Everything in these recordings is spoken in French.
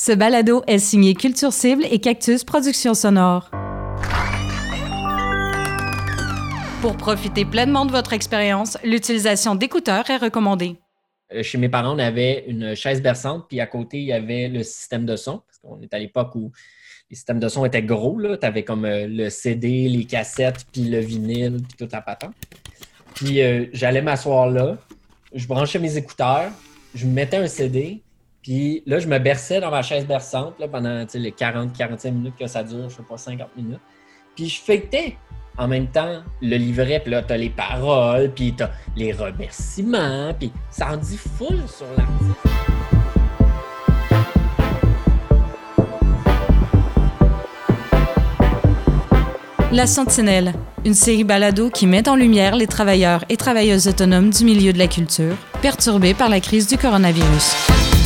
Ce balado est signé Culture Cible et Cactus Productions Sonore. Pour profiter pleinement de votre expérience, l'utilisation d'écouteurs est recommandée. Euh, chez mes parents, on avait une chaise berçante, puis à côté, il y avait le système de son. Parce qu'on est à l'époque où les systèmes de son étaient gros. Tu avais comme euh, le CD, les cassettes, puis le vinyle, puis tout à patente. Puis euh, j'allais m'asseoir là, je branchais mes écouteurs, je me mettais un CD, puis là, je me berçais dans ma chaise berçante pendant les 40-45 minutes que ça dure, je sais pas, 50 minutes. Puis je fêtais en même temps le livret, puis là, t'as les paroles, puis t'as les remerciements, puis ça en dit full sur l'artiste. La Sentinelle, une série balado qui met en lumière les travailleurs et travailleuses autonomes du milieu de la culture, perturbés par la crise du coronavirus.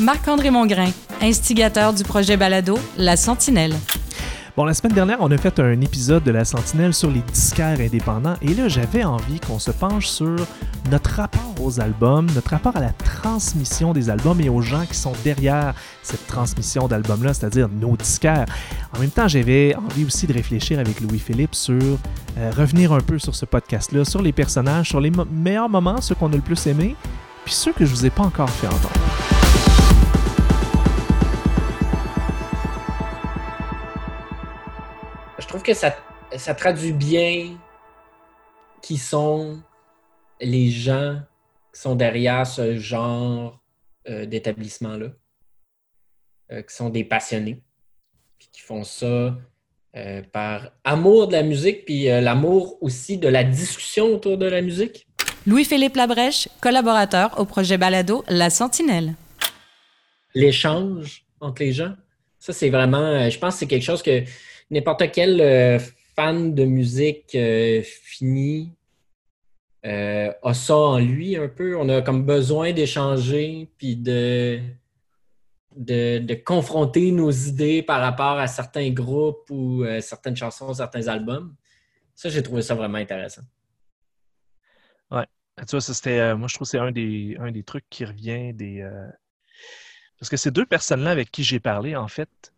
Marc-André Mongrain, instigateur du projet Balado La Sentinelle. Bon, la semaine dernière, on a fait un épisode de La Sentinelle sur les disquaires indépendants et là, j'avais envie qu'on se penche sur notre rapport aux albums, notre rapport à la transmission des albums et aux gens qui sont derrière cette transmission d'albums-là, c'est-à-dire nos disquaires. En même temps, j'avais envie aussi de réfléchir avec Louis-Philippe sur euh, revenir un peu sur ce podcast-là, sur les personnages, sur les meilleurs moments, ceux qu'on a le plus aimés, puis ceux que je vous ai pas encore fait entendre. Trouve que ça, ça traduit bien qui sont les gens qui sont derrière ce genre euh, d'établissement-là, euh, qui sont des passionnés, qui font ça euh, par amour de la musique, puis l'amour aussi de la discussion autour de la musique. Louis-Philippe Labrèche, collaborateur au projet Balado La Sentinelle. L'échange entre les gens, ça c'est vraiment, je pense que c'est quelque chose que n'importe quel euh, fan de musique euh, fini euh, a ça en lui un peu. On a comme besoin d'échanger puis de, confronter nos idées par rapport à certains groupes ou certaines chansons, certains albums. Ça, j'ai trouvé ça vraiment intéressant. Ouais. Tu vois, moi, je trouve que c'est un des, un des trucs qui revient des. Parce que ces deux personnes-là avec qui j'ai parlé, en fait,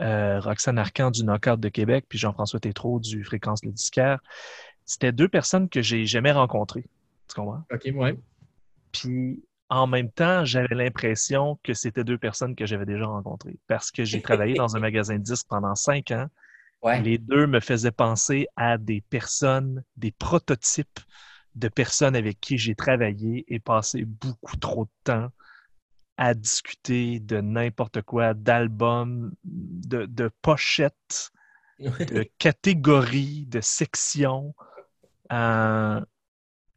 euh, Roxane Arcan du Knockout de Québec, puis Jean-François Tétrault du Fréquence le Disquaire. C'était deux personnes que j'ai jamais rencontrées. Tu comprends? OK, ouais. Puis en même temps, j'avais l'impression que c'était deux personnes que j'avais déjà rencontrées parce que j'ai travaillé dans un magasin de disques pendant cinq ans. Les deux me faisaient penser à des personnes, des prototypes de personnes avec qui j'ai travaillé et passé beaucoup trop de temps à discuter de n'importe quoi, d'albums, de, pochettes, de catégories, de sections. Euh,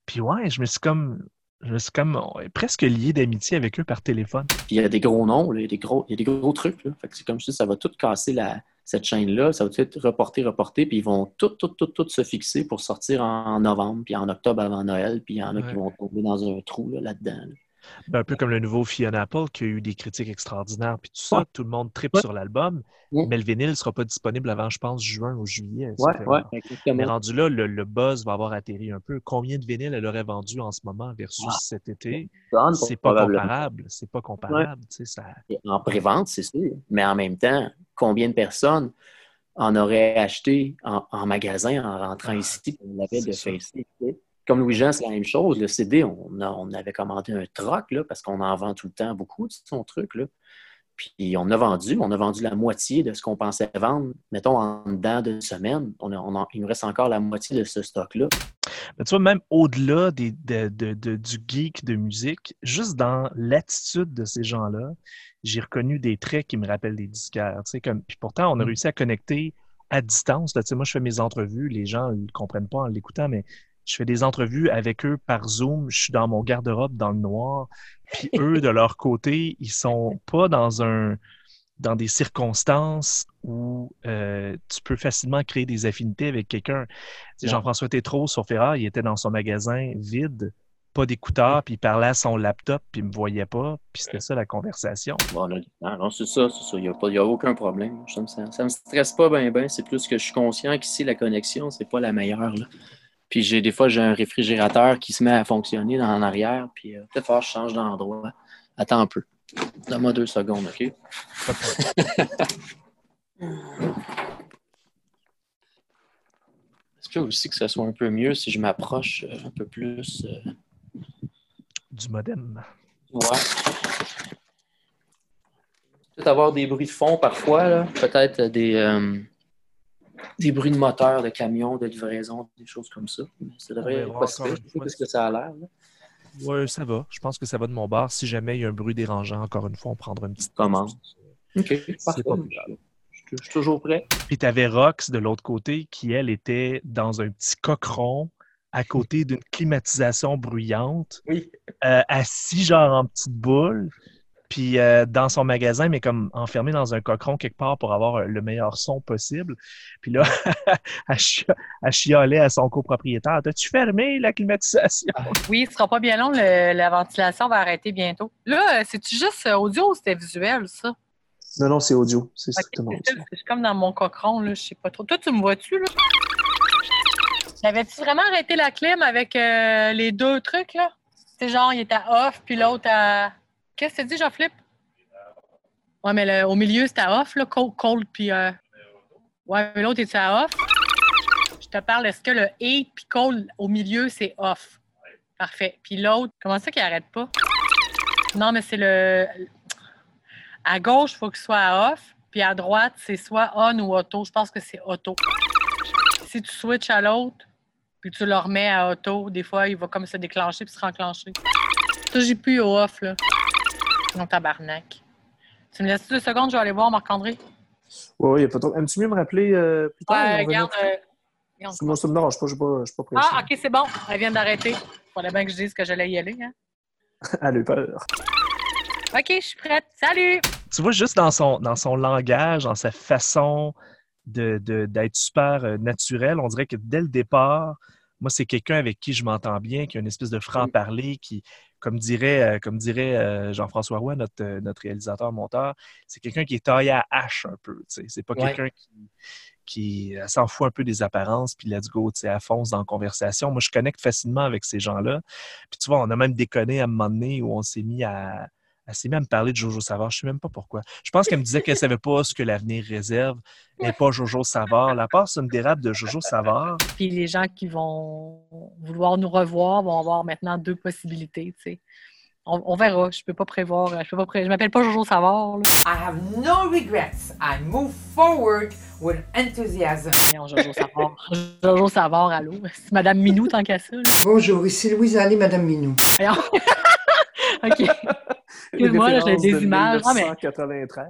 puis ouais, je me suis comme, je me suis comme presque lié d'amitié avec eux par téléphone. il y a des gros noms, il, y a des gros, il y a des gros trucs. Fait que c'est comme si ça va tout casser la, cette chaîne-là. Ça va tout être reporté, reporté, puis ils vont tout, tout, tout, tout se fixer pour sortir en, novembre, puis en octobre avant Noël, puis il y en a qui vont tomber dans un trou là-dedans. là dedans un peu comme le nouveau Fiona Apple qui a eu des critiques extraordinaires, puis tout ça, tout le monde tripe sur l'album, mais le vinyle ne sera pas disponible avant, je pense, juin ou juillet. Mais rendu là, le, buzz va avoir atterri un peu. Combien de vinyles elle aurait vendu en ce moment versus ah. cet été? C'est pas comparable. C'est pas comparable. Ça... En pré-vente, c'est sûr. Mais en même temps, combien de personnes en auraient acheté en, magasin en rentrant ah, ici on l'avait de Facebook? Comme Louis-Jean, c'est la même chose. Le CD, on, avait commandé un troc là, parce qu'on en vend tout le temps beaucoup de son truc. Là. Puis on a vendu, on a vendu la moitié de ce qu'on pensait vendre, mettons, en dedans d'une semaine. On, il nous reste encore la moitié de ce stock-là. Mais tu vois, même au-delà du geek de musique, juste dans l'attitude de ces gens-là, j'ai reconnu des traits qui me rappellent des disquaires. Comme, puis pourtant, on a mm. réussi à connecter à distance. Là, moi, je fais mes entrevues, les gens ne comprennent pas en l'écoutant, mais je fais des entrevues avec eux par Zoom. Je suis dans mon garde-robe dans le noir. Puis eux, de leur côté, ils sont pas dans un dans des circonstances où euh, tu peux facilement créer des affinités avec quelqu'un. Jean-François Tétrault sur Ferrari, il était dans son magasin vide, pas d'écouteurs, puis il parlait à son laptop, puis il me voyait pas, puis c'était ça la conversation. Bon, non, c'est ça, c'est ça. Il n'y a, aucun problème. Ça me, me stresse pas bien, bien. C'est plus que je suis conscient qu'ici, la connexion, c'est pas la meilleure. Là. Puis j'ai des fois, j'ai un réfrigérateur qui se met à fonctionner dans en arrière. Puis euh, peut-être que je change d'endroit. Attends un peu. Donne-moi deux secondes, OK? Est-ce que aussi que ça soit un peu mieux si je m'approche euh, un peu plus? euh, Du modem. Ouais. Peut-être avoir des bruits de fond parfois, là. Peut-être des, euh, des bruits de moteur, de camion, de livraison, des choses comme ça. Mais ça devrait Je sais fois pas ce que ça a l'air. Ouais, ça va. Je pense que ça va de mon bar. Si jamais il y a un bruit dérangeant, encore une fois, on prendra une petite Commence. OK, parfait. pas Je, je- suis toujours prêt. Puis tu avais Rox de l'autre côté qui, elle, était dans un petit coqueron à côté d'une climatisation bruyante, Oui. euh, assis genre en petite boule, puis euh, dans son magasin, mais comme enfermé dans un coqueron quelque part pour avoir euh, le meilleur son possible. Puis là, elle, chi- elle chialait à son copropriétaire T'as-tu fermé la climatisation? Oui, ce sera pas bien long. le- la ventilation va arrêter bientôt. Là, euh, c'est-tu juste audio ou c'était visuel, ça? Non, non, c'est audio. C'est Ok, strictement c'est comme dans mon cochon, là, je sais pas trop. Toi, tu me vois-tu, là? T'avais-tu vraiment arrêté la clim avec euh, les deux trucs, là? C'est genre, il était à off, puis l'autre à... Qu'est-ce que tu dis, Jean-Philippe? Ouais, mais le- au milieu, c'était à off, là, cold, cold puis... euh, Ouais, mais l'autre, était à off? Je te parle, est-ce que le et puis cold au milieu, c'est off? Parfait. Puis l'autre, comment ça qu'il arrête pas? Non, mais c'est le... À gauche, il faut qu'il soit à off, puis à droite, c'est soit on ou auto. Je pense que c'est auto. Si tu switches à l'autre, puis tu le remets à auto, des fois, il va comme se déclencher puis se renclencher. Ça, j'ai plus au off, là. Non, tabarnak. Tu me laisses deux secondes, je vais aller voir Marc-André. Il y a pas trop. Aimes-tu mieux me rappeler euh, plus tard? Ouais, regarde. revenir- euh. Moi, ça me dérange pas, je suis pas, je suis pas pressé. Ah, OK, c'est bon. Elle vient d'arrêter. Fallait bien que je dise que j'allais y aller. Hein? Elle a eu peur. OK, je suis prête. Salut! Tu vois, juste dans son, dans son langage, dans sa façon de, de- d'être super euh, naturel, on dirait que dès le départ, moi, c'est quelqu'un avec qui je m'entends bien, qui a une espèce de franc-parler, qui, comme dirait, euh, comme dirait euh, Jean-François Roy, notre, euh, notre réalisateur-monteur, c'est quelqu'un qui est taillé à hache un peu. C'est pas Ouais. quelqu'un qui, qui s'en fout un peu des apparences, puis let's go, tu sais, à fonce dans la conversation. Moi, je connecte facilement avec ces gens-là. Puis tu vois, on a même déconné à un moment donné où on s'est mis à, elle s'est mis à me parler de Jojo Savard. Je ne sais même pas pourquoi. Je pense qu'elle me disait qu'elle ne savait pas ce que l'avenir réserve, mais pas Jojo Savard. La passe une dérape de Jojo Savard. Puis les gens qui vont vouloir nous revoir vont avoir maintenant deux possibilités, tu sais. On, on verra. Je peux pas prévoir. Je peux pas pré... Je m'appelle pas Jojo Savard. Là. I have no regrets. I move forward with enthusiasm. Non, Jojo Savard. Jojo Savard, allô? C'est Madame Minou, tant qu'à ça. là. Bonjour, ici Louise Allée, Madame Minou. Voyons. OK. Excuse-moi, j'ai des de images. Ah, mais- 1993.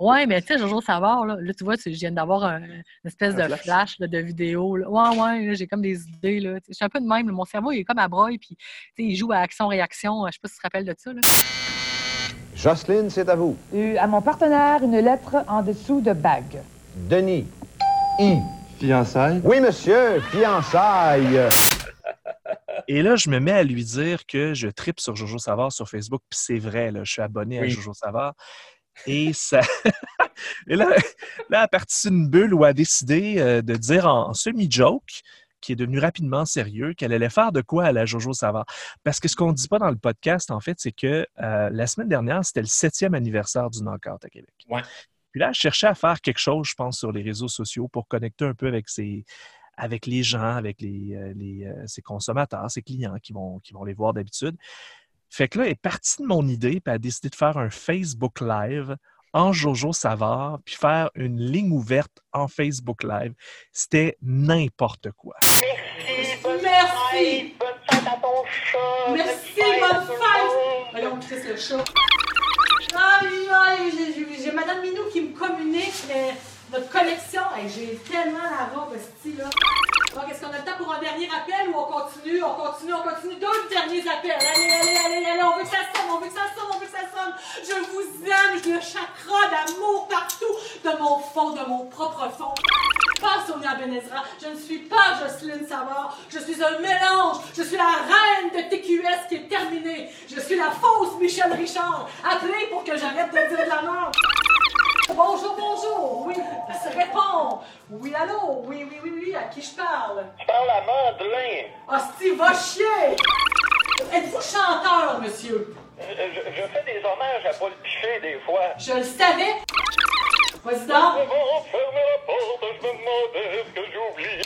Ouais, mais tu sais, Jojo Savard, là, là, tu vois, tu- je viens d'avoir un- une espèce Un de flash. flash, là, de vidéo. Là. Ouais, ouais, là, j'ai comme des idées. Là. Je suis un peu de même. là. Mon cerveau, il est comme à broye, puis tu sais, il joue à action-réaction. Je sais pas si tu te rappelles de ça. Là. Jocelyne, c'est à vous. Euh, à mon partenaire, une lettre en dessous de bague. Denis. I. Fiançailles? Oui, monsieur. Fiançailles. Et là, je me mets à lui dire que je tripe sur Jojo Savard sur Facebook, puis c'est vrai, là, je suis abonné à. Jojo Savard. Et ça. Et là, là, elle a parti d'une bulle où elle a décidé euh, de dire en semi-joke, qui est devenu rapidement sérieux, qu'elle allait faire de quoi à la Jojo Savard. Parce que ce qu'on ne dit pas dans le podcast, en fait, c'est que euh, la semaine dernière, c'était le septième anniversaire du Knockout à Québec. Ouais. Puis là, elle cherchait à faire quelque chose, je pense, sur les réseaux sociaux pour connecter un peu avec ses, avec les gens, avec les, euh, les, euh, ses consommateurs, ses clients qui vont, qui vont les voir d'habitude. Fait que là, elle est partie de mon idée, puis elle a décidé de faire un Facebook Live en Jojo Savard, puis faire une ligne ouverte en Facebook Live. C'était n'importe quoi. Merci. Merci, bonne fête. Voyons, Chris le chat. Aïe, aïe, j'ai- j'ai j'ai Madame Minou qui me communique euh, notre connexion. J'ai tellement la robe, style là. Donc, est-ce qu'on a le temps pour un dernier appel ou on continue, on continue, on continue? Deux derniers appels. Allez, allez, allez, allez, on veut que ça sonne, on veut que ça sonne, on veut que ça sonne. Je vous aime, je le chakra d'amour partout, de mon fond, de mon propre fond. Pas Sonia Benezra, je ne suis pas Jocelyne Savard, je suis un mélange, je suis la reine de TQS qui est terminée, je suis la fausse Michel Richard, appelez pour que j'arrête de dire de la merde. Bonjour, bonjour. Oui, ça répond. Oui, allô? Oui, oui, oui, oui. À qui je parle? Je parle à Madeleine. Hostie, va chier! Êtes-vous chanteur, monsieur? Euh, Je, je fais des hommages à Paul Pichet des fois. Je le savais. Vas-y donc. Fermer la porte, je me demandais ce que j'oublie.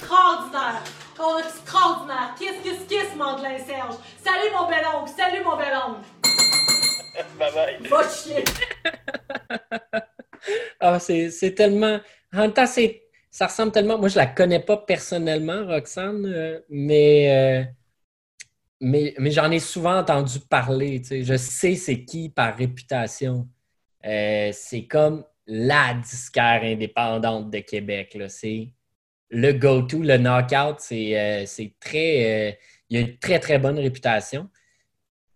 Extraordinaire. Oh, extraordinaire. Kiss, kiss, kiss, Mandelin Serge. Salut, mon bel oncle. Salut, mon bel oncle. Bye bye. Va chier. Ah, c'est tellement. En ça ressemble tellement. Moi, je la connais pas personnellement, Roxane, euh, mais, euh, mais, mais j'en ai souvent entendu parler. Je sais c'est qui par réputation. Euh, c'est comme la disquaire indépendante de Québec. C'est le go-to, le knockout. C'est il a une très, très bonne réputation.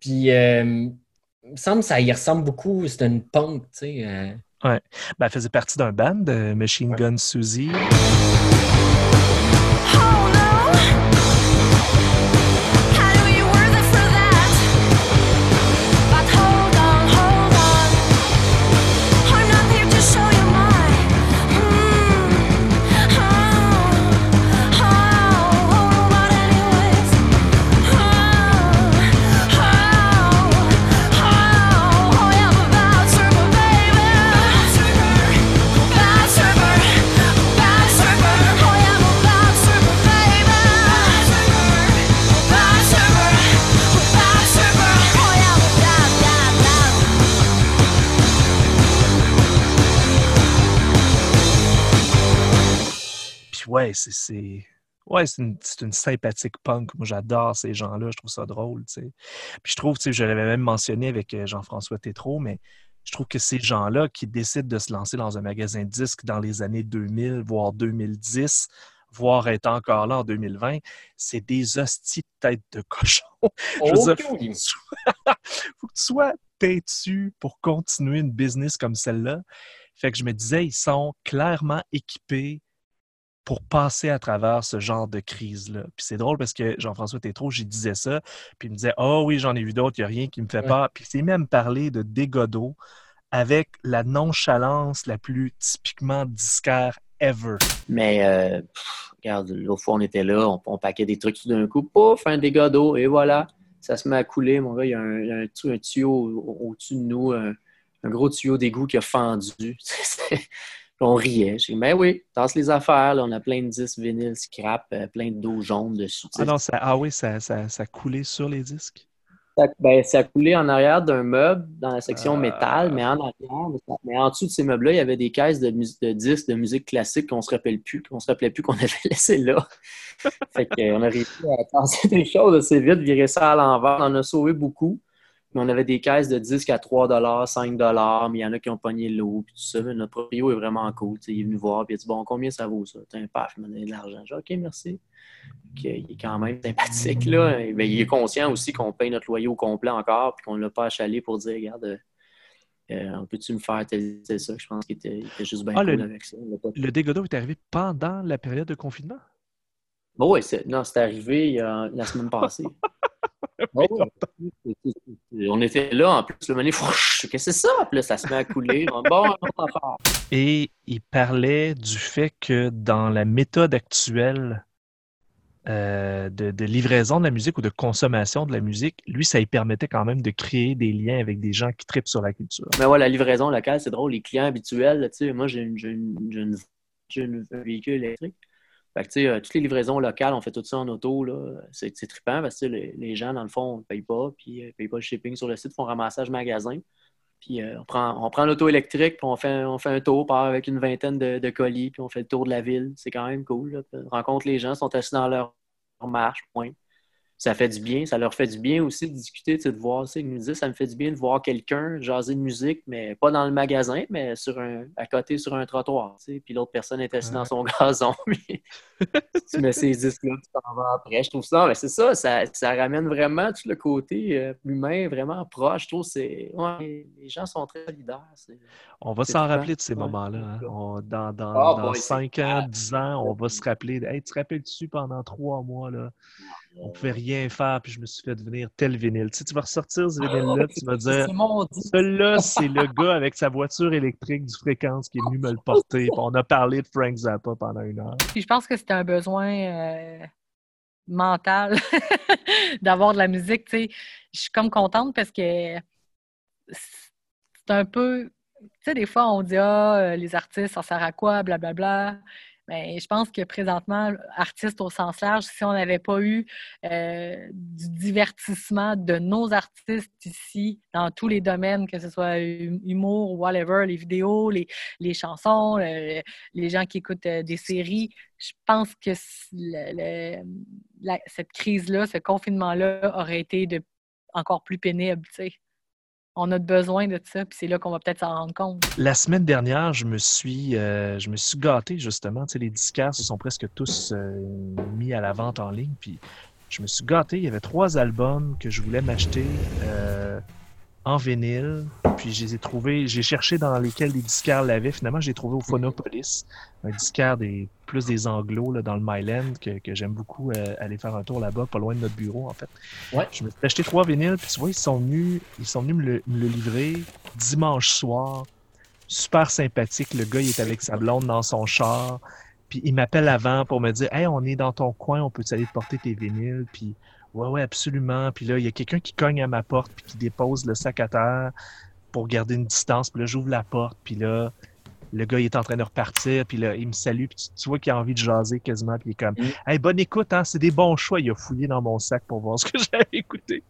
Puis, il me semble que ça y ressemble beaucoup. C'est une punk, tu sais. euh. Ouais. Ben, elle faisait partie d'un band, euh, Machine Gun Susie. C'est-. Ouais, c'est une, une sympathique punk. Moi, j'adore ces gens-là. Je trouve ça drôle, tu sais. Puis je trouve, tu sais, je l'avais même mentionné avec euh, Jean-François Tétrault, mais je trouve que ces gens-là qui décident de se lancer dans un magasin de disques dans les années 2000, voire 2010, voire être encore là en 2020, c'est des hosties de tête de cochon. Je veux dire, faut que tu sois- faut que tu sois têtu pour continuer une business comme celle-là. Fait que je me disais, ils sont clairement équipés pour passer à travers ce genre de crise-là. Puis c'est drôle parce que Jean-François Tétrault, j'y disais ça, puis il me disait « Oh oui, j'en ai vu d'autres, il n'y a rien qui me fait Ouais. peur. » Puis il s'est même parlé de dégodo avec la nonchalance la plus typiquement disquaire ever. Mais, euh, pff, regarde, l'autre fois, on était là, on, on paquait des trucs tout d'un coup, pouf, un dégât d'eau, et voilà, ça se met à couler, mon gars. Il y a un, il y a un tu- un tuyau au- au-dessus de nous, un, un gros tuyau d'égout qui a fendu. on riait. J'ai dit, mais oui, tasse les affaires, là, on a plein de disques vinyles scrap, euh, plein d'eau jaune dessus. Ah non, ça, ah oui, ça, ça, ça coulait sur les disques? Ça, ben, ça coulait en arrière d'un meuble dans la section Ah. métal, mais en arrière, mais, en dessous de ces meubles-là, il y avait des caisses de, de disques de musique classique qu'on se rappelle plus, qu'on se rappelait plus qu'on avait laissé là. fait qu'on a réussi à passer des choses assez vite, virer ça à l'envers. On en a sauvé beaucoup. Mais on avait des caisses de disques à 3 5 mais il y en a qui ont pogné l'eau, puis tout ça. Mais notre proprio est vraiment cool. tu sais, il est venu voir, puis il a dit Bon, combien ça vaut ça T'as un paf, il m'a donné de l'argent. J'ai OK, merci. Euh, il est quand même sympathique, là. Et, ben, il est conscient aussi qu'on paye notre loyer au complet encore, puis qu'on ne l'a pas achalé pour dire Regarde, euh, euh, peux-tu me faire tel, tel ça Je pense qu'il était, juste bien Ah, cool le- avec ça. Pas- Le d'eau est arrivé pendant la période de confinement? Bon, c'est- non, c'est arrivé a- la semaine passée. Oh, ouais. On était là, en plus, le moment qu'est-ce que c'est ça? Puis là, ça se met à couler. Bon, on va faire. Et il parlait du fait que dans la méthode actuelle euh, de, de livraison de la musique ou de consommation de la musique, lui, ça lui permettait quand même de créer des liens avec des gens qui tripent sur la culture. Mais ouais, la livraison locale, c'est drôle. Les clients habituels, tu sais, moi, j'ai une, j'ai une, j'ai une- une- un véhicule électrique. Euh, toutes les livraisons locales, on fait tout ça en auto. C'est trippant parce que les, gens, dans le fond, ne payent pas, puis ne payent pas le shipping sur le site, font ramassage magasin. Puis euh, on prend, on prend l'auto électrique, puis on fait, on fait un tour, avec une vingtaine de, colis, puis on fait le tour de la ville. C'est quand même cool. Là. Rencontre les gens, sont assis dans leur marche, point. Ça fait du bien. Ça leur fait du bien aussi de discuter, de voir. Ils nous disent ça me fait du bien de voir quelqu'un jaser de musique, mais pas dans le magasin, mais sur un, à côté sur un trottoir. tu sais. Puis l'autre personne est assise dans son gazon. puis tu mets ces disques-là, tu t'en vas après. Je trouve ça, mais c'est ça, ça, ça ramène vraiment tout le côté euh, humain, vraiment proche. Je trouve que c'est. ouais, les gens sont très solidaires. On va s'en rappeler de ces Ouais. moments-là. hein. On- dans dans, Ah, dans boy, c'est 5 ans, clair. 10 ans, on va se rappeler. Hey, tu te rappelles-tu pendant trois mois, là, on pouvait rien faire, puis je me suis fait devenir tel vinyle. Tu sais, tu vas ressortir ce vinyle-là, tu vas dire, celui-là, c'est le gars avec sa voiture électrique du fréquence qui est venu me le porter. Puis on a parlé de Frank Zappa pendant une heure. Puis je pense que c'était un besoin euh, mental d'avoir de la musique. tu sais. Je suis comme contente parce que c'est un peu. Tu sais, des fois, on dit Ah, euh, les artistes, ça sert à quoi, blablabla. Mais je pense que présentement, artistes au sens large, si on n'avait pas eu euh, du divertissement de nos artistes ici, dans tous les domaines, que ce soit hum- humour ou whatever, les vidéos, les, les chansons, le- les gens qui écoutent euh, des séries, je pense que le- la- cette crise-là, ce confinement-là aurait été de, encore plus pénible. tu sais. On a besoin de ça, puis c'est là qu'on va peut-être s'en rendre compte. La semaine dernière, je me suis, euh, je me suis gâté, justement. Tu sais, les disquaires se sont presque tous euh, mis à la vente en ligne. Puis je me suis gâté. Il y avait trois albums que je voulais m'acheter euh, en vinyle. Puis je les ai trouvés. J'ai cherché dans lesquels les disquaires l'avaient. Finalement, j'ai trouvé au Phonopolis, un disquaire des, plus des anglos là, dans le Myland, que, que j'aime beaucoup euh, aller faire un tour là-bas, pas loin de notre bureau, en fait. Ouais. Je me suis acheté trois vinyles. Puis tu vois, ils sont venus, ils sont venus me le, me le livrer dimanche soir super sympathique. Le gars, il est avec sa blonde dans son char. Puis il m'appelle avant pour me dire Hey, on est dans ton coin, on peut aller te porter tes vinyles. Puis ouais, ouais, absolument. Puis là, il y a quelqu'un qui cogne à ma porte puis qui dépose le sac à terre pour garder une distance. Puis là, j'ouvre la porte. Puis là, le gars, il est en train de repartir. Puis là, il me salue. Puis tu, tu vois qu'il a envie de jaser quasiment. Puis il est comme Hey, bonne écoute, hein, c'est des bons choix. Il a fouillé dans mon sac pour voir ce que j'avais écouté.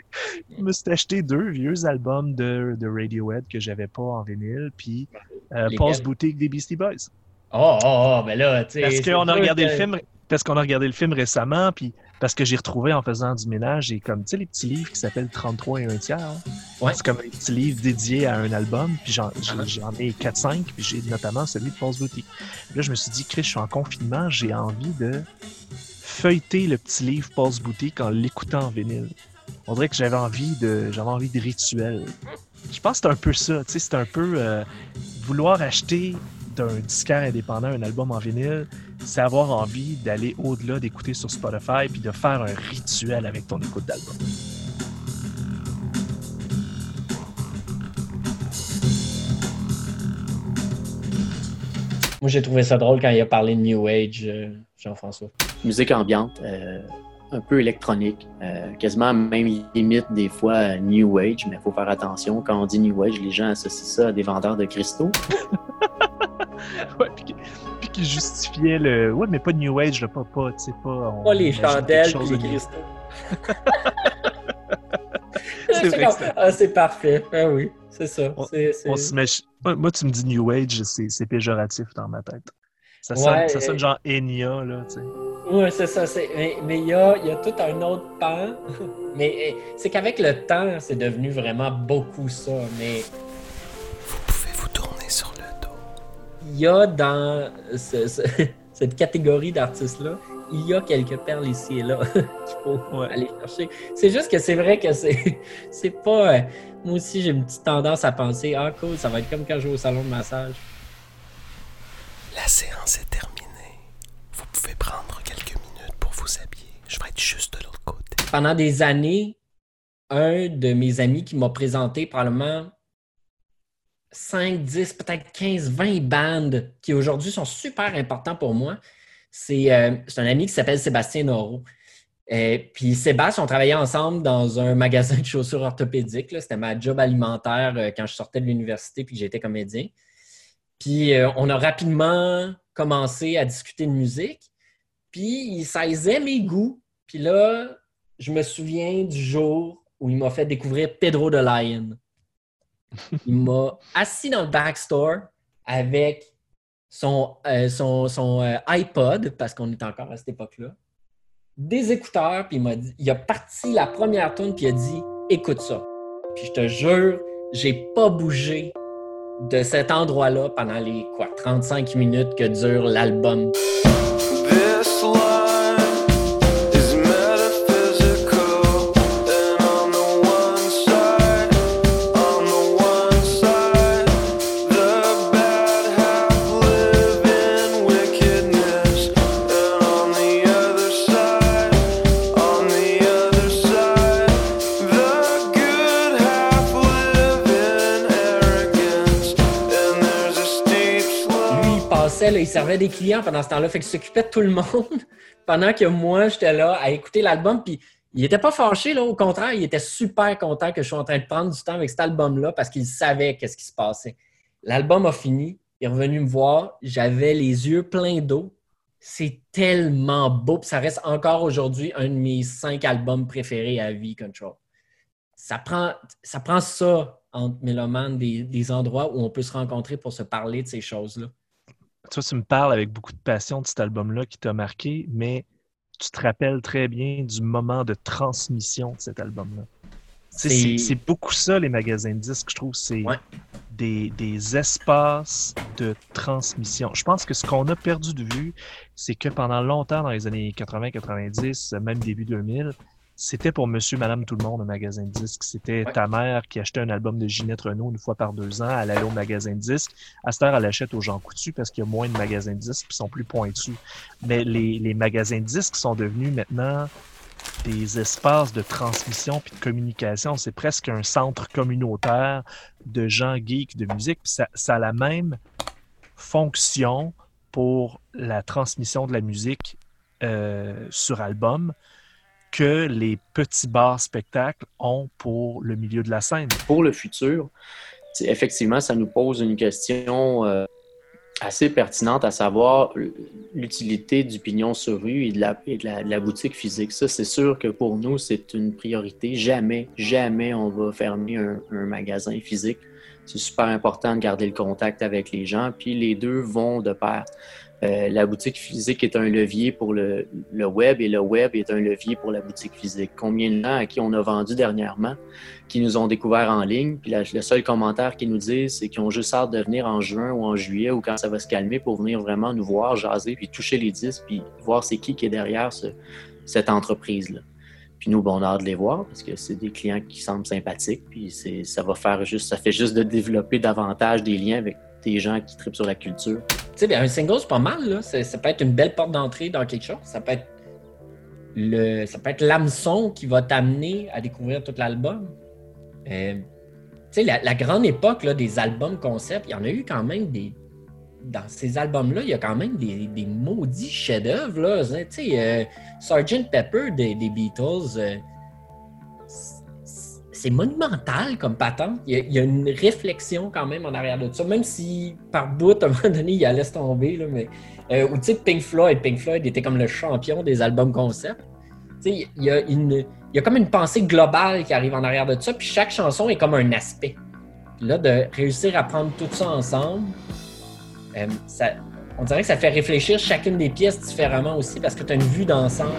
Je me suis acheté deux vieux albums de, de Radiohead que j'avais pas en vinyle. Puis euh? Paul's Boutique des Beastie Boys. Oh, oh, oh, ben là, tu sais. Parce qu'on a regardé que- le film, parce qu'on a regardé le film récemment, puis parce que j'ai retrouvé en faisant du ménage, j'ai comme, tu sais, les petits livres qui s'appellent 33 et un tiers. hein? Ouais. C'est comme un petit livre dédié à un album, puis j'en Ah. ai 4-5, puis j'ai notamment celui de Paul's Boutique. Là, je me suis dit, Chris, je suis en confinement, j'ai envie de feuilleter le petit livre Paul's Boutique en l'écoutant en vinyle. On dirait que j'avais envie de j'avais envie de rituel. Je pense que c'est un peu ça, tu sais, c'est un peu euh, vouloir acheter d'un disquaire indépendant un album en vinyle, c'est avoir envie d'aller au-delà d'écouter sur Spotify puis de faire un rituel avec ton écoute d'album. Moi, j'ai trouvé ça drôle quand il a parlé de New Age, euh, Jean-François. Musique ambiante, euh, un peu électronique, euh, quasiment même limite des fois New Age, mais il faut faire attention. Quand on dit New Age, les gens associent ça à des vendeurs de cristaux. Ouais, puis, qui- puis justifiait le. Ouais, mais pas de New Age, là, pas, pas, tu sais, pas. on Pas les chandelles de les cristaux. C'est Ah, c'est parfait. Ah oui, c'est ça. On- on moi, tu me dis New Age, c'est péjoratif dans ma tête. Ça sonne, Ouais, ça sonne genre Enya, là, tu sais. Oui, c'est ça. Mais il y a, il y a tout un autre pan. Mais eh, c'est qu'avec le temps, c'est devenu vraiment beaucoup ça. Mais il y a dans ce- ce- cette catégorie d'artistes-là, il y a quelques perles ici et là qu'il faut aller chercher. C'est juste que c'est vrai que c'est c'est pas. euh, moi aussi, j'ai une petite tendance à penser Ah, cool, ça va être comme quand je vais au salon de massage. La séance est terminée. Vous pouvez prendre quelques minutes pour vous habiller. Je vais être juste de l'autre côté. pendant des années, un de mes amis qui m'a présenté probablement 5, 10, peut-être 15, 20 bandes qui aujourd'hui sont super importants pour moi. C'est euh, c'est un ami qui s'appelle Sébastien Noro. Euh, puis Sébastien, on travaillait ensemble dans un magasin de chaussures orthopédiques. C'était ma job alimentaire euh, quand je sortais de l'université puis j'étais comédien. Puis on a rapidement commencé à discuter de musique. Puis il saisait mes goûts. Puis là, je me souviens du jour où il m'a fait découvrir Pedro the Lion. Il m'a assis dans le backstore avec son, euh, son, son, euh, iPod, parce qu'on est encore à cette époque-là, des écouteurs, puis il m'a dit, il a parti la première tune puis il a dit écoute ça. Puis je te jure, j'ai pas bougé de cet endroit-là pendant les quoi 35 minutes que dure l'album. Il servait des clients pendant ce temps-là. Fait qu'il s'occupait de tout le monde pendant que moi, j'étais là à écouter l'album. Puis il était pas fâché, là. Au contraire, il était super content que je sois en train de prendre du temps avec cet album-là parce qu'il savait qu'est-ce qui se passait. L'album a fini. Il est revenu me voir. J'avais les yeux pleins d'eau. C'est tellement beau. Puis ça reste encore aujourd'hui un de mes cinq albums préférés à vie, Control. Ça prend ça, prend ça entre mélomanes, des endroits où on peut se rencontrer pour se parler de ces choses-là. Toi, tu me parles avec beaucoup de passion de cet album-là qui t'a marqué, mais tu te rappelles très bien du moment de transmission de cet album-là. C'est- beaucoup ça, les magasins de disques, je trouve. C'est des, des espaces de transmission. Je pense que ce qu'on a perdu de vue, c'est que pendant longtemps, dans les années 80-90, même début 2000, c'était pour monsieur, madame, tout le monde un magasin de disques. C'était ta mère qui achetait un album de Ginette Renault une fois par deux ans. Elle allait au magasin de disques. À cette heure, elle achète aux gens coutus parce qu'il y a moins de magasins de disques qui sont plus pointus. Mais les, les magasins de disques sont devenus maintenant des espaces de transmission puis de communication. C'est presque un centre communautaire de gens geeks de musique. Puis ça, ça a la même fonction pour la transmission de la musique euh, sur album que les petits bars spectacles ont pour le milieu de la scène. Pour le futur, effectivement, ça nous pose une question euh, assez pertinente, à savoir l'utilité du pignon sur rue et de la, boutique physique. Ça, c'est sûr que pour nous, c'est une priorité. Jamais, jamais on va fermer un magasin physique. C'est super important de garder le contact avec les gens, puis les deux vont de pair. Euh, la boutique physique est un levier pour le, web et le web est un levier pour la boutique physique. Combien de gens à qui on a vendu dernièrement, qui nous ont découvert en ligne, puis le seul commentaire qu'ils nous disent, c'est qu'ils ont juste hâte de venir en juin ou en juillet ou quand ça va se calmer pour venir vraiment nous voir, jaser, puis toucher les disques, puis voir c'est qui qui est derrière ce- cette entreprise-là. Puis nous, bon, on a hâte de les voir parce que c'est des clients qui semblent sympathiques, puis ça va faire juste, ça fait juste de développer davantage des liens avec des gens qui tripent sur la culture. Tu sais, un single, c'est pas mal. Là. Ça peut être une belle porte d'entrée dans quelque chose. Ça peut être le, ça peut être l'hameçon qui va t'amener à découvrir tout l'album. Euh, tu sais, la, grande époque des albums concept, il y en a eu quand même des. Dans ces albums-là, il y a quand même des, maudits chefs-d'œuvre. Tu sais, euh, Sgt. Pepper des, des Beatles, euh, c'est- monumental comme patente. Il y, a, il y a une réflexion quand même en arrière de ça, même si par bout, à un moment donné, il allait se tomber. Là, mais, euh, ou tu sais, Pink Floyd, Pink Floyd était comme le champion des albums concept. Tu sais, il y, a une, il y a comme une pensée globale qui arrive en arrière de ça, puis chaque chanson est comme un aspect. Puis là, de réussir à prendre tout ça ensemble, euh, ça, on dirait que ça fait réfléchir chacune des pièces différemment aussi parce que tu as une vue d'ensemble.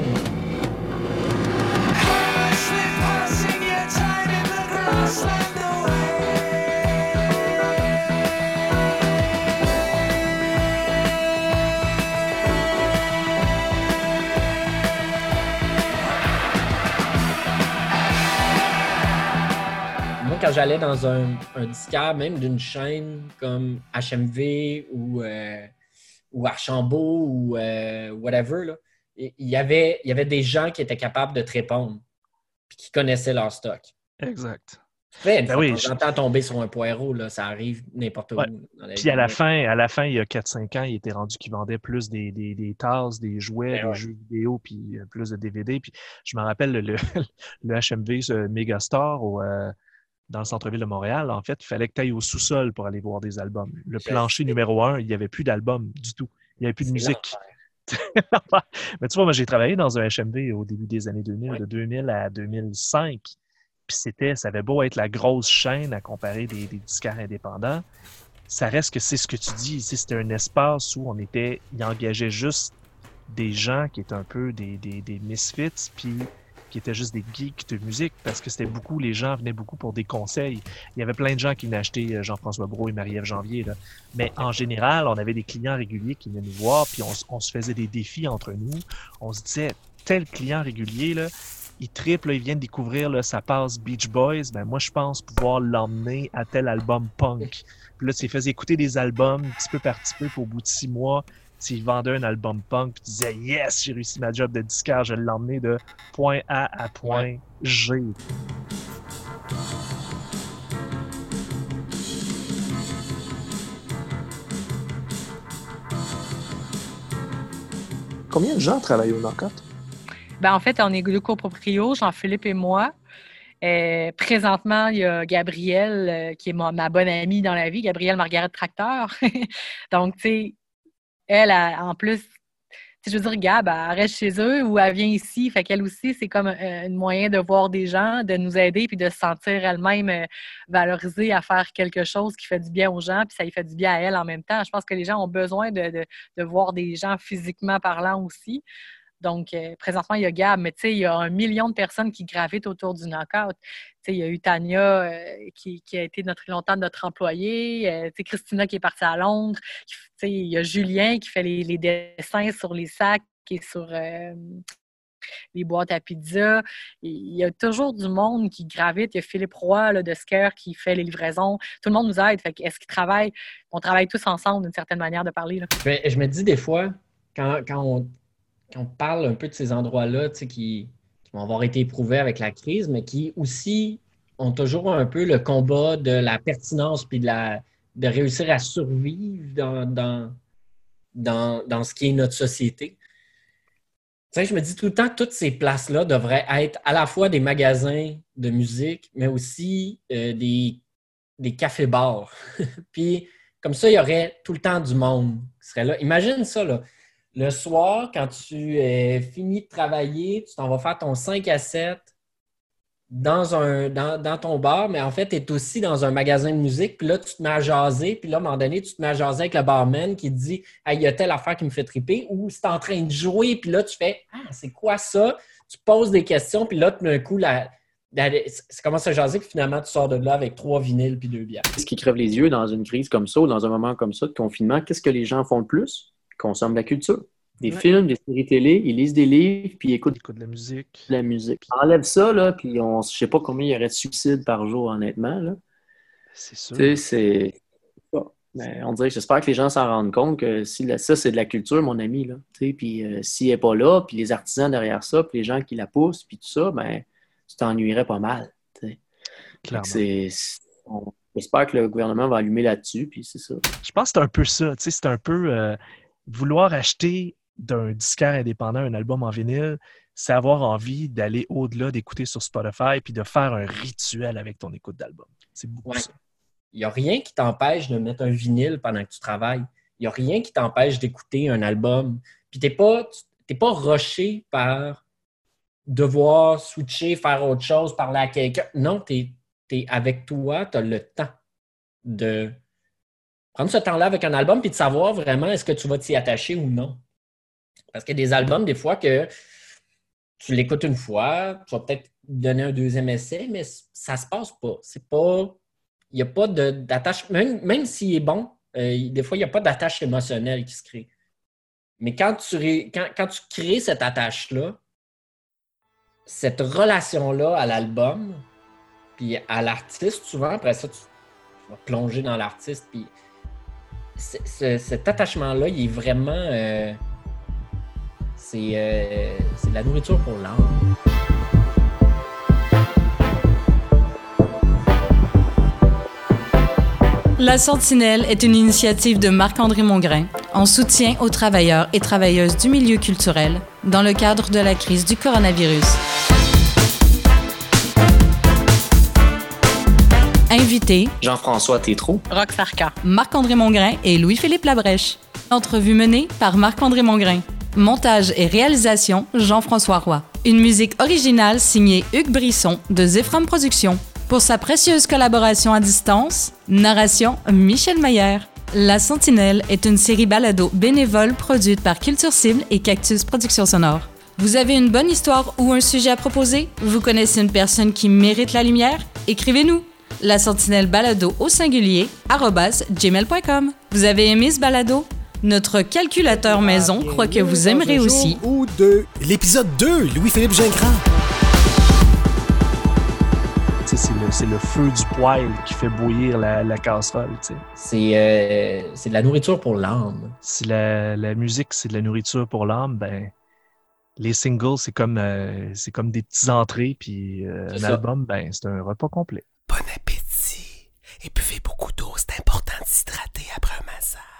Quand j'allais dans un, un disquaire, même d'une chaîne comme HMV ou, euh, ou Archambault ou euh, whatever, là, il y, avait, il y avait des gens qui étaient capables de te répondre puis qui connaissaient leur stock. Exact. Ben oui, de je- temps en temps, tomber sur un poireau, là, ça arrive n'importe où. Dans Puis à la fin, à la fin, il y a 4-5 ans, il était rendu qu'il vendait plus des, des, des tasses, des jouets, Ben des ouais. jeux vidéo, puis euh, plus de DVD. Puis je me rappelle le, HMV, ce Megastore, au, euh, dans le centre-ville de Montréal. En fait, il fallait que tu ailles au sous-sol pour aller voir des albums. Le plancher numéro un, il n'y avait plus d'albums du tout. Il n'y avait plus de musique. Mais tu vois, moi, j'ai travaillé dans un HMV au début des années 2000, de 2000 à 2005. Puis c'était, ça avait beau être la grosse chaîne à comparer des, des disquaires indépendants, ça reste que c'est ce que tu dis ici. C'était un espace où on était, il engageait juste des gens qui étaient un peu des, des, des misfits, puis qui étaient juste des geeks de musique, parce que c'était beaucoup, les gens venaient beaucoup pour des conseils. Il y avait plein de gens qui venaient acheter euh, Jean-François Brault et Marie-Ève Janvier. Mais en général, on avait des clients réguliers qui venaient nous voir, puis on, se faisait des défis entre nous. On se disait, tel client régulier, là, il triple, il vient de découvrir là, sa passe Beach Boys, ben moi je pense pouvoir l'emmener à tel album punk. Puis là, tu faisais écouter des albums petit peu par petit peu, puis au bout de six mois, tu lui vendais un album punk, puis tu disais Yes, j'ai réussi ma job de disquaire, je vais l'emmener de point A à point G. combien de gens travaillent au Knockout? Ben, en fait, on est deux coproprios, Jean-Philippe et moi. Euh, présentement, il y a Gabrielle, euh, qui est ma, ma bonne amie dans la vie, Gabrielle Margaret Tracteur. Donc, tu sais, elle, elle, en plus, sais, je veux dire, Gab, elle reste chez eux ou elle vient ici. Fait qu'elle aussi, c'est comme euh, un moyen de voir des gens, de nous aider, puis de se sentir elle-même euh, valorisée à faire quelque chose qui fait du bien aux gens, puis ça lui fait du bien à elle en même temps. Je pense que les gens ont besoin de voir des gens physiquement parlant aussi. Donc, euh, présentement, il y a Gab, mais tu sais, il y a un million de personnes qui gravitent autour du knockout. Tu sais, il y a eu Tania, euh, qui, a été notre, longtemps notre employée, euh, tu sais, Christina qui est partie à Londres, tu sais, il y a Julien qui fait les, dessins sur les sacs et sur euh, les boîtes à pizza. Il y a toujours du monde qui gravite. Il y a Philippe Roy là, de Scare qui fait les livraisons. Tout le monde nous aide. Fait est-ce qu'ils travaillent? On travaille tous ensemble d'une certaine manière de parler. Là. Je me, je me dis des fois, quand, quand on, quand on parle un peu de ces endroits-là, qui, qui vont avoir été éprouvés avec la crise, mais qui aussi ont toujours un peu le combat de la pertinence puis de, réussir à survivre dans, ce qui est notre société. Je me dis tout le temps, toutes ces places-là devraient être à la fois des magasins de musique, mais aussi euh, des, des cafés-bars. Puis, comme ça, il y aurait tout le temps du monde qui serait là. Imagine ça, là. Le soir, quand tu es fini de travailler, tu t'en vas faire ton 5 à 7 dans, un, dans, ton bar, mais en fait, tu es aussi dans un magasin de musique. Puis là, tu te mets à jaser. Puis là, à un moment donné, tu te mets à jaser avec le barman qui te dit il y a telle affaire qui me fait triper. Ou c'est en train de jouer. Puis là, tu fais Ah, c'est quoi ça? Tu poses des questions. Puis là, tout d'un coup, la, ça commence à jaser. Puis finalement, tu sors de là avec trois vinyles puis deux bières. Ce qui crève les yeux dans une crise comme ça ou dans un moment comme ça de confinement, qu'est-ce que les gens font le plus? Consomment de la culture. Des Ouais. films, des séries télé, ils lisent des livres, puis ils écoutent Écoute de la musique. de la musique. Enlève ça, là, puis on, je sais pas combien il y aurait de suicides par jour, honnêtement. Là. C'est sûr. Tu sais, c'est. ça. Mais on dirait, j'espère que les gens s'en rendent compte que si la- ça, c'est de la culture, mon ami. Là. Puis euh, s'il n'est pas là, puis les artisans derrière ça, puis les gens qui la poussent, puis tout ça, ben, tu t'ennuierais pas mal. c'est- on- J'espère que le gouvernement va allumer là-dessus, puis c'est ça. Je pense que c'est un peu ça. tu sais, C'est un peu euh, vouloir acheter d'un disquaire indépendant un album en vinyle, c'est avoir envie d'aller au-delà d'écouter sur Spotify puis de faire un rituel avec ton écoute d'album. C'est beaucoup Ouais. ça. Il n'y a rien qui t'empêche de mettre un vinyle pendant que tu travailles. Il n'y a rien qui t'empêche d'écouter un album. Puis tu n'es pas, t'es pas rushé par devoir switcher, faire autre chose, parler à quelqu'un. Non, tu es, avec toi, tu as le temps de prendre ce temps-là avec un album puis de savoir vraiment est-ce que tu vas t'y attacher ou non. Parce qu'il y a des albums, des fois, que tu l'écoutes une fois, tu vas peut-être donner un deuxième essai, mais ça se passe pas. C'est pas. Il n'y a pas d'attache. Même, même s'il est bon, euh, des fois, il n'y a pas d'attache émotionnelle qui se crée. Mais quand tu, quand, quand tu crées cette attache-là, cette relation-là à l'album, puis à l'artiste, souvent, après ça, tu vas plonger dans l'artiste, puis cet attachement-là, il est vraiment. euh, c'est euh, c'est de la nourriture pour l'âme. La Sentinelle est une initiative de Marc-André Mongrain en soutien aux travailleurs et travailleuses du milieu culturel dans le cadre de la crise du coronavirus. Invités Jean-François Tétrault. Rock Sarka. Marc-André Mongrain et Louis-Philippe Labrèche. Entrevue menée par Marc-André Mongrain. Montage et réalisation Jean-François Roy. Une musique originale signée Hugues Brisson de Zephram Productions. Pour sa précieuse collaboration à distance, narration Michel Mayer. La Sentinelle est une série balado bénévole produite par Culture Cible et Cactus Productions Sonore. Vous avez une bonne histoire ou un sujet à proposer? Vous connaissez une personne qui mérite la lumière? Écrivez-nous! La Sentinelle Balado au singulier, arrobas, gmail.com. Vous avez aimé ce balado? Notre calculateur maison croit que vous aimerez aussi. Ou deux. L'épisode 2, Louis-Philippe Gingras. C'est le, feu du poêle qui fait bouillir la, la casserole. C'est euh, c'est de la nourriture pour l'âme. Si la, la musique, c'est de la nourriture pour l'âme, ben les singles, c'est comme, euh, c'est comme des petits entrées, puis euh, un ça. album, ben c'est un repas complet. Bon appétit et buvez beaucoup d'eau, c'est important de s'hydrater après un massage.